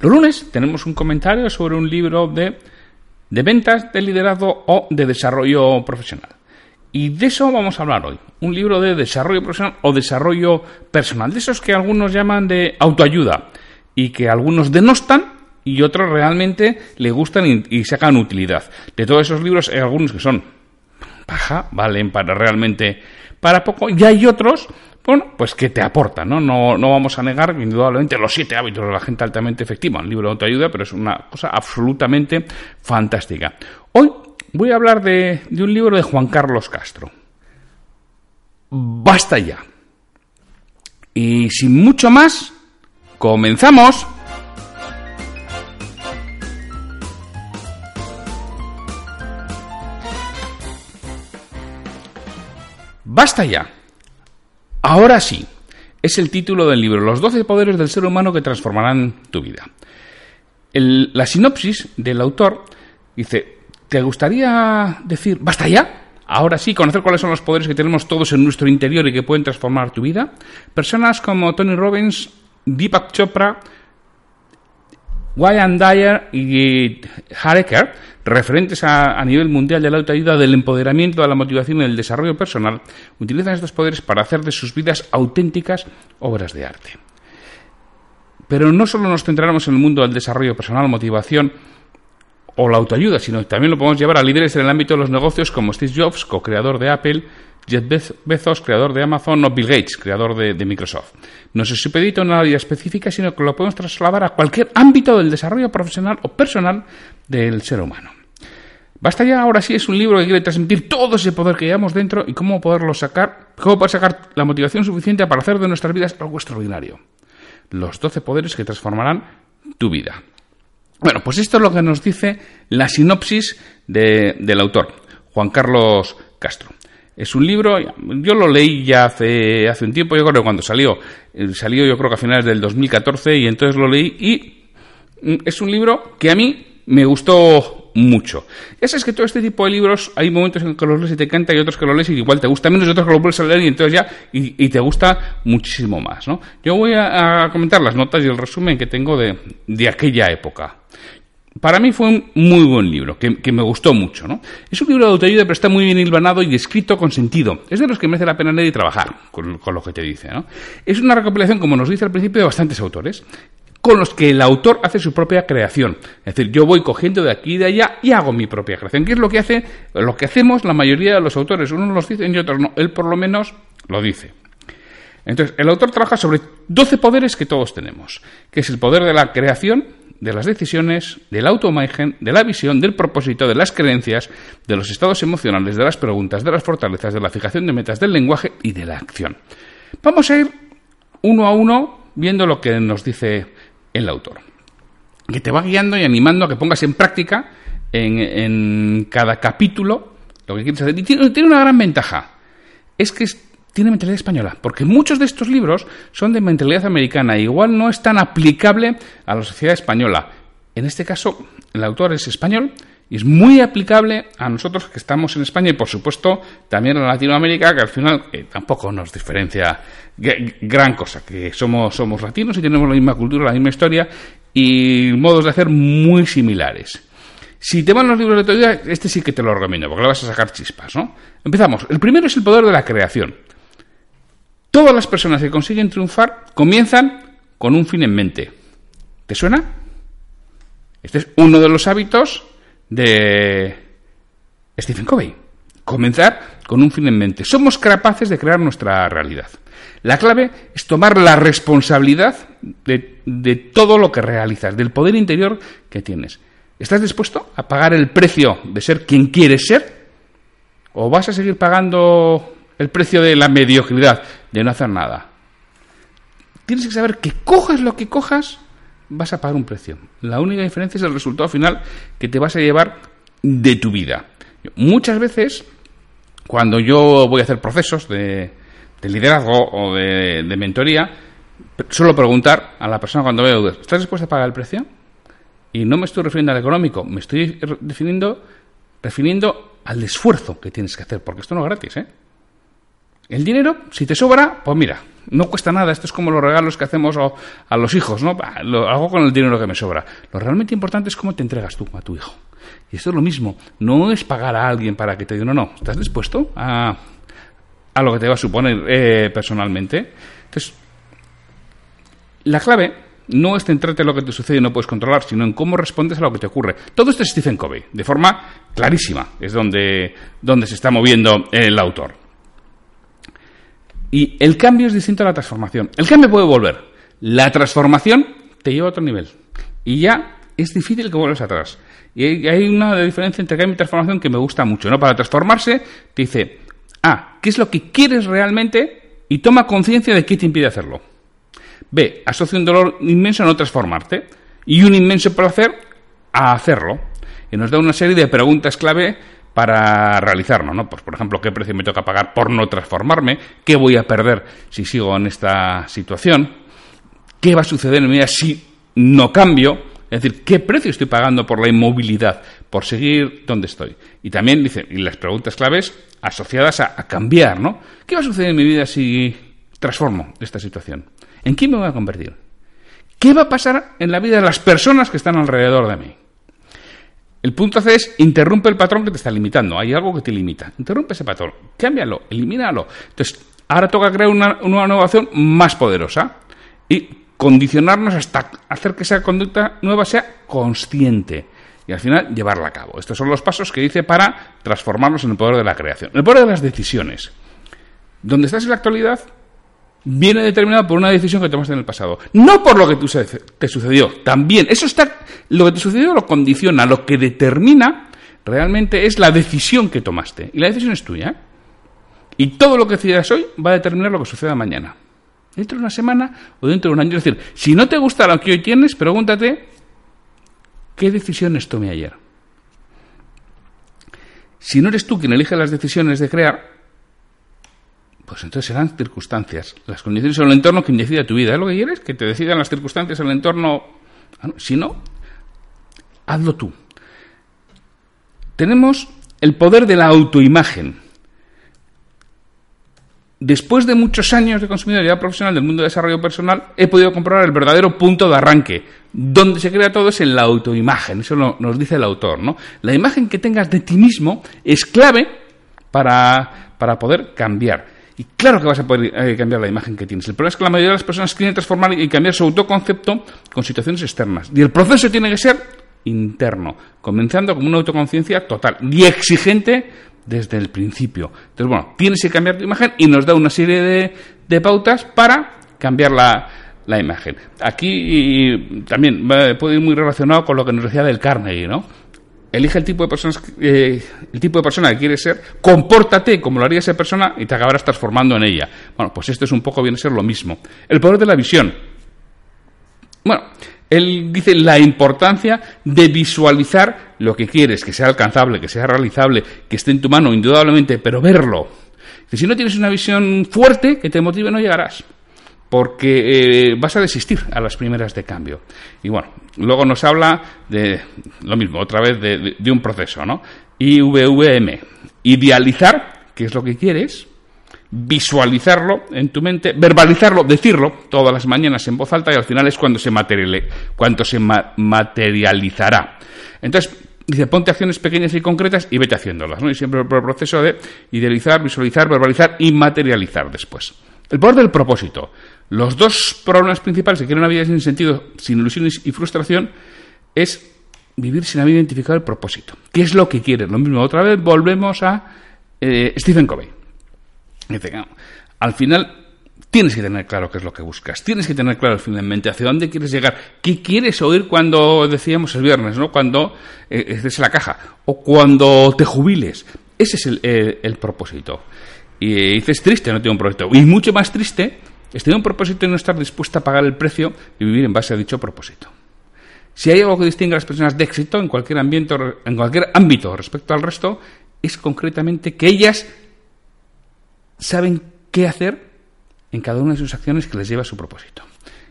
Los lunes tenemos un comentario sobre un libro de, de ventas, de liderazgo o de desarrollo profesional. Y de eso vamos a hablar hoy. Un libro de desarrollo profesional o desarrollo personal. De esos que algunos llaman de autoayuda y que algunos denostan y otros realmente le gustan y, y sacan utilidad. De todos esos libros hay algunos que son paja, valen para realmente para poco, y hay otros bueno, pues que te aportan, ¿no? ¿no? No vamos a negar, indudablemente, los siete hábitos de la gente altamente efectiva, un libro de autoayuda, pero es una cosa absolutamente fantástica. Hoy voy a hablar de, de un libro de Juan Carlos Castro. Basta ya. Y sin mucho más, comenzamos. Basta ya. Ahora sí, es el título del libro, Los 12 poderes del ser humano que transformarán tu vida. la sinopsis del autor dice, ¿te gustaría decir, basta ya? Ahora sí, conocer cuáles son los poderes que tenemos todos en nuestro interior y que pueden transformar tu vida. Personas como Tony Robbins, Deepak Chopra, Wayne Dyer y Hareker, referentes a, nivel mundial de la autoayuda, del empoderamiento, de la motivación y del desarrollo personal, utilizan estos poderes para hacer de sus vidas auténticas obras de arte. Pero no solo nos centraremos en el mundo del desarrollo personal, motivación o la autoayuda, sino que también lo podemos llevar a líderes en el ámbito de los negocios como Steve Jobs, co-creador de Apple, Jeff Bezos, creador de Amazon, o Bill Gates, creador de, Microsoft. No se supedita una área específica, sino que lo podemos trasladar a cualquier ámbito del desarrollo profesional o personal del ser humano. Basta ya, ahora sí, es un libro que quiere transmitir todo ese poder que llevamos dentro y cómo poderlo sacar, cómo poder sacar la motivación suficiente para hacer de nuestras vidas algo extraordinario. Los 12 poderes que transformarán tu vida. Bueno, pues esto es lo que nos dice la sinopsis de, del autor, Juan Carlos Castro. Es un libro, yo lo leí ya hace, hace un tiempo, yo creo que cuando salió, eh, salió yo creo que a finales del 2014 y entonces lo leí y mm, es un libro que a mí me gustó mucho. Ya sabes que todo este tipo de libros hay momentos en que los lees y te encanta y otros que los lees y igual te gusta menos y otros que los vuelves a leer y entonces ya y, te gusta muchísimo más. ¿no? Yo voy a, a, comentar las notas y el resumen que tengo de, de aquella época. Para mí fue un muy buen libro, que, que, me gustó mucho. ¿no? Es un libro de autoayuda, pero está muy bien hilvanado y escrito con sentido. Es de los que merece la pena leer y trabajar con, con lo que te dice. ¿no? Es una recopilación, como nos dice al principio, de bastantes autores con los que el autor hace su propia creación. Es decir, yo voy cogiendo de aquí y de allá y hago mi propia creación. ¿Qué es lo que hace? Lo que hacemos la mayoría de los autores. Unos los dicen y otros no. Él por lo menos lo dice. Entonces, el autor trabaja sobre 12 poderes que todos tenemos, que es el poder de la creación, de las decisiones, de la autoimagen, de la visión, del propósito, de las creencias, de los estados emocionales, de las preguntas, de las fortalezas, de la fijación de metas, del lenguaje y de la acción. Vamos a ir uno a uno viendo lo que nos dice el autor, que te va guiando y animando a que pongas en práctica en, en cada capítulo lo que quieres hacer. Y tiene, una gran ventaja, es que es, tiene mentalidad española, porque muchos de estos libros son de mentalidad americana, igual no es tan aplicable a la sociedad española. En este caso, el autor es español y es muy aplicable a nosotros que estamos en España y, por supuesto, también a Latinoamérica, que al final eh, tampoco nos diferencia gran cosa, que somos, somos latinos y tenemos la misma cultura, la misma historia y modos de hacer muy similares. Si te van los libros de teoría, este sí que te lo recomiendo, porque le vas a sacar chispas, ¿no? Empezamos. El primero es el poder de la creación. Todas las personas que consiguen triunfar comienzan con un fin en mente. ¿Te suena? Este es uno de los hábitos de Stephen Covey. comenzar con un fin en mente. Somos capaces de crear nuestra realidad. La clave es tomar la responsabilidad de, de, todo lo que realizas, del poder interior que tienes. ¿Estás dispuesto a pagar el precio de ser quien quieres ser? ¿O vas a seguir pagando el precio de la mediocridad, de no hacer nada? Tienes que saber que cojas lo que cojas, vas a pagar un precio. La única diferencia es el resultado final que te vas a llevar de tu vida. Muchas veces, cuando yo voy a hacer procesos de, de liderazgo o de, mentoría, suelo preguntar a la persona cuando veo, ¿estás dispuesta a pagar el precio? Y no me estoy refiriendo al económico, me estoy definiendo, refiriendo al esfuerzo que tienes que hacer, porque esto no es gratis, ¿eh? El dinero, si te sobra, pues mira, no cuesta nada. Esto es como los regalos que hacemos a los hijos, ¿no? Lo hago con el dinero que me sobra. Lo realmente importante es cómo te entregas tú a tu hijo. Y esto es lo mismo. No es pagar a alguien para que te diga, no, no. ¿Estás dispuesto a, a lo que te va a suponer eh, personalmente? Entonces, la clave no es centrarte en lo que te sucede y no puedes controlar, sino en cómo respondes a lo que te ocurre. Todo esto es Stephen Covey, de forma clarísima. Es donde, donde se está moviendo el autor. Y el cambio es distinto a la transformación. El cambio puede volver. La transformación te lleva a otro nivel. Y ya es difícil que vuelvas atrás. Y hay una diferencia entre cambio y transformación que me gusta mucho. ¿no? Para transformarse, te dice, A, ¿qué es lo que quieres realmente? Y toma conciencia de qué te impide hacerlo. B, asocia un dolor inmenso a no transformarte. Y un inmenso placer a hacerlo. Y nos da una serie de preguntas clave para realizarlo, ¿no? Pues, por ejemplo, ¿qué precio me toca pagar por no transformarme? ¿Qué voy a perder si sigo en esta situación? ¿Qué va a suceder en mi vida si no cambio? Es decir, ¿qué precio estoy pagando por la inmovilidad, por seguir donde estoy? Y también dice, y las preguntas claves asociadas a, a cambiar, ¿no? ¿Qué va a suceder en mi vida si transformo esta situación? ¿En quién me voy a convertir? ¿Qué va a pasar en la vida de las personas que están alrededor de mí? El punto C es interrumpe el patrón que te está limitando. Hay algo que te limita. Interrumpe ese patrón. Cámbialo, elimínalo. Entonces, ahora toca crear una, una innovación más poderosa y condicionarnos hasta hacer que esa conducta nueva sea consciente y al final llevarla a cabo. Estos son los pasos que dice para transformarnos en el poder de la creación. El poder de las decisiones. Donde estás en la actualidad, viene determinado por una decisión que tomaste en el pasado. No por lo que te sucedió. También, eso está, lo que te sucedió lo condiciona. Lo que determina realmente es la decisión que tomaste. Y la decisión es tuya. Y todo lo que decidas hoy va a determinar lo que suceda mañana. Dentro de una semana o dentro de un año. Es decir, si no te gusta lo que hoy tienes, pregúntate qué decisiones tomé ayer. Si no eres tú quien elige las decisiones de crear, pues entonces serán circunstancias. Las condiciones son el entorno quien decida tu vida. ¿Es lo que quieres? Que te decidan las circunstancias, el entorno. Ah, si no, hazlo tú. Tenemos el poder de la autoimagen. Después de muchos años de consumibilidad profesional del mundo de desarrollo personal, he podido comprobar el verdadero punto de arranque. Donde se crea todo es en la autoimagen. Eso nos dice el autor. ¿no? La imagen que tengas de ti mismo es clave para, para poder cambiar. Y claro que vas a poder eh, cambiar la imagen que tienes. El problema es que la mayoría de las personas quieren transformar y cambiar su autoconcepto con situaciones externas. Y el proceso tiene que ser interno, comenzando con una autoconciencia total y exigente desde el principio. Entonces, bueno, tienes que cambiar tu imagen y nos da una serie de, de pautas para cambiar la, la imagen. Aquí también puede ir muy relacionado con lo que nos decía del Carnegie, ¿no? Elige el tipo de personas eh, el tipo de persona que quieres ser, compórtate como lo haría esa persona y te acabarás transformando en ella. Bueno, pues esto es un poco viene a ser lo mismo. El poder de la visión. Bueno, él dice la importancia de visualizar lo que quieres, que sea alcanzable, que sea realizable, que esté en tu mano, indudablemente, pero verlo. si no tienes una visión fuerte que te motive, no llegarás porque eh, vas a desistir a las primeras de cambio. Y bueno, luego nos habla de lo mismo, otra vez de, un proceso, ¿no? IVVM, idealizar, que es lo que quieres, visualizarlo en tu mente, verbalizarlo, decirlo todas las mañanas en voz alta y al final es cuando se, cuando se materializará. Entonces, dice, ponte acciones pequeñas y concretas y vete haciéndolas, ¿no? Y siempre el proceso de idealizar, visualizar, verbalizar y materializar después. El poder del propósito. Los dos problemas principales que una vida sin sentido, sin ilusiones y frustración, es vivir sin haber identificado el propósito. ¿Qué es lo que quieres? Lo mismo, otra vez volvemos a Eh, Stephen Covey. Dice, al final tienes que tener claro qué es lo que buscas, tienes que tener claro finalmente hacia dónde quieres llegar, qué quieres oír cuando decíamos el viernes, ¿no? Cuando eh, estés en la caja o cuando te jubiles. Ese es el, el propósito. Y dices, triste, no tengo un propósito. Y mucho más triste es tener un propósito y no estar dispuesta a pagar el precio y vivir en base a dicho propósito. Si hay algo que distingue a las personas de éxito en cualquier, ambiente, en cualquier ámbito respecto al resto, es concretamente que ellas saben qué hacer en cada una de sus acciones que les lleva a su propósito.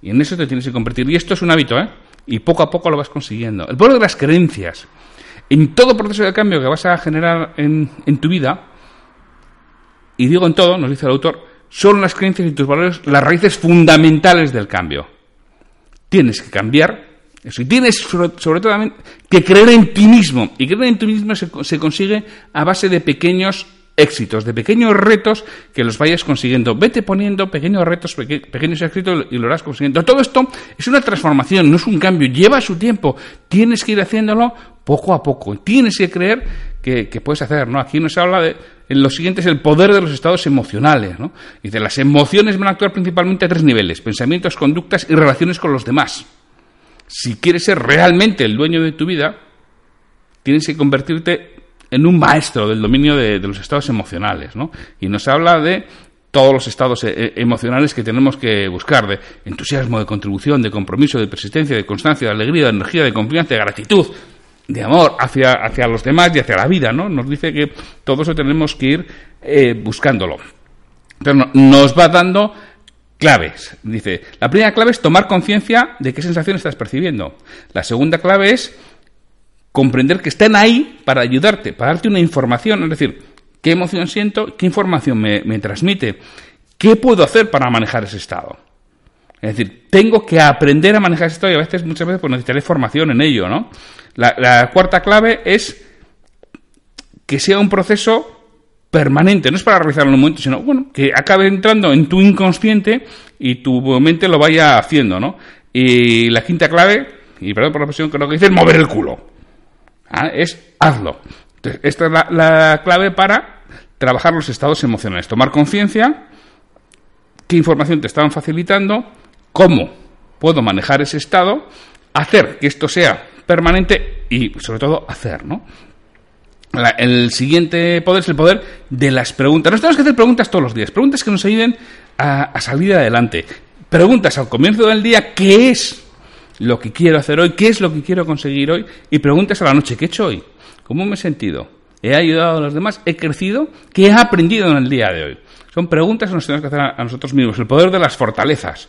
Y en eso te tienes que convertir. Y esto es un hábito, ¿eh? Y poco a poco lo vas consiguiendo. El poder de las creencias. En todo proceso de cambio que vas a generar en, en tu vida, y digo en todo, nos dice el autor, son las creencias y tus valores las raíces fundamentales del cambio. Tienes que cambiar eso. Y tienes sobre, todo que creer en ti mismo. Y creer en ti mismo se, consigue a base de pequeños éxitos, de pequeños retos que los vayas consiguiendo. Vete poniendo pequeños retos, pequeños éxitos y lo harás consiguiendo. Todo esto es una transformación, no es un cambio, lleva su tiempo. Tienes que ir haciéndolo poco a poco. Tienes que creer que, puedes hacer, ¿no? Aquí nos habla de, en lo siguiente es el poder de los estados emocionales, ¿no? Dice, las emociones van a actuar principalmente a tres niveles, pensamientos, conductas y relaciones con los demás. Si quieres ser realmente el dueño de tu vida, tienes que convertirte en un maestro del dominio de, los estados emocionales, ¿no? Y nos habla de todos los estados eh, emocionales que tenemos que buscar, de entusiasmo, de contribución, de compromiso, de persistencia, de constancia, de alegría, de energía, de confianza, de gratitud, de amor hacia, hacia los demás y hacia la vida, ¿no? Nos dice que todo eso tenemos que ir eh, buscándolo. Pero nos va dando claves. Dice, la primera clave es tomar conciencia de qué sensación estás percibiendo. La segunda clave es comprender que están ahí para ayudarte, para darte una información, es decir, qué emoción siento, qué información me, transmite, qué puedo hacer para manejar ese estado. Es decir, tengo que aprender a manejar ese estado y a veces, muchas veces, pues necesitaré formación en ello, ¿no? La, cuarta clave es que sea un proceso permanente, no es para realizarlo en un momento, sino bueno, que acabe entrando en tu inconsciente y tu mente lo vaya haciendo, ¿no? Y la quinta clave, y perdón por la expresión, creo que dice mover el culo. ¿Ah? Es hazlo. esta es la, clave para trabajar los estados emocionales, tomar conciencia, qué información te están facilitando, cómo puedo manejar ese estado, hacer que esto sea permanente y sobre todo hacer, ¿no? el siguiente poder es el poder de las preguntas. Nos tenemos que hacer preguntas todos los días, preguntas que nos ayuden a salir adelante. Preguntas al comienzo del día, ¿qué es lo que quiero hacer hoy? ¿Qué es lo que quiero conseguir hoy? Y preguntas a la noche, ¿qué he hecho hoy? ¿Cómo me he sentido? ¿He ayudado a los demás? ¿He crecido? ¿Qué he aprendido en el día de hoy? Son preguntas que nos tenemos que hacer a nosotros mismos. El poder de las fortalezas.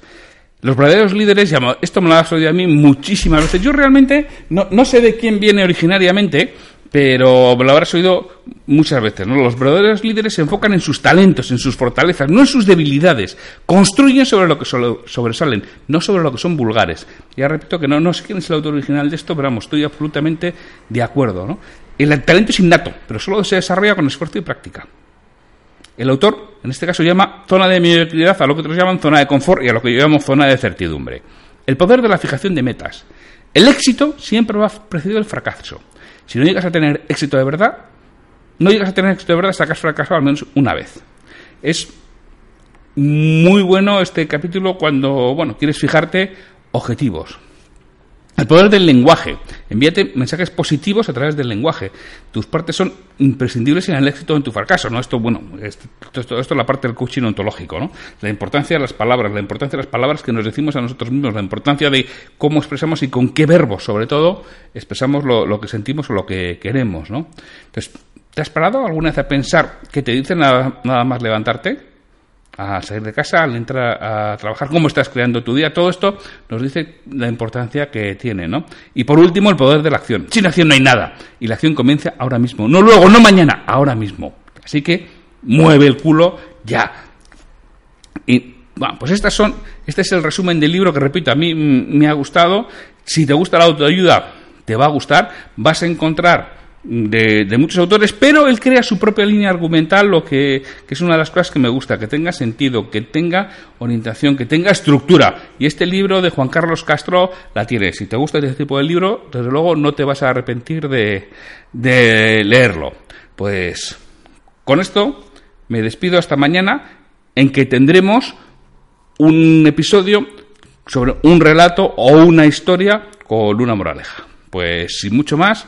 Los verdaderos líderes, esto me lo has oído a mí muchísimas veces. Yo realmente no, no sé de quién viene originariamente, pero lo habrás oído muchas veces, ¿no? Los verdaderos líderes se enfocan en sus talentos, en sus fortalezas, no en sus debilidades. Construyen sobre lo que sobresalen, no sobre lo que son vulgares. Ya repito que no, sé quién es el autor original de esto, pero vamos, estoy absolutamente de acuerdo, ¿no? El talento es innato, pero solo se desarrolla con esfuerzo y práctica. El autor, en este caso, llama zona de mediocridad a lo que otros llaman zona de confort y a lo que yo llamo zona de certidumbre. El poder de la fijación de metas. El éxito siempre va precedido del fracaso. Si no llegas a tener éxito de verdad, no llegas a tener éxito de verdad hasta que has fracasado al menos una vez. Es muy bueno este capítulo cuando, bueno, quieres fijarte objetivos. El poder del lenguaje. Envíate mensajes positivos a través del lenguaje. Tus partes son imprescindibles en el éxito en tu fracaso, ¿no? Esto, bueno, esto, esto, es la parte del coaching ontológico, ¿no? La importancia de las palabras, la importancia de las palabras que nos decimos a nosotros mismos, la importancia de cómo expresamos y con qué verbos, sobre todo, expresamos lo, lo que sentimos o lo que queremos, ¿no? Entonces, ¿te has parado alguna vez a pensar que te dicen nada más levantarte? Al salir de casa, al entrar a trabajar, cómo estás creando tu día, todo esto nos dice la importancia que tiene, ¿no? Y por último, el poder de la acción. Sin acción no hay nada. Y la acción comienza ahora mismo. No luego, no mañana, ahora mismo. Así que mueve el culo ya. Y bueno, pues estas son, este es el resumen del libro que repito, a mí me ha gustado. Si te gusta la autoayuda, te va a gustar. Vas a encontrar de, muchos autores, pero él crea su propia línea argumental, lo que, es una de las cosas que me gusta, que tenga sentido, que tenga orientación, que tenga estructura. Y este libro de Juan Carlos Castro la tiene. Si te gusta este tipo de libro, desde luego no te vas a arrepentir de, de leerlo. Pues Con esto me despido hasta mañana en que tendremos un episodio sobre un relato o una historia con una moraleja. Pues sin mucho más,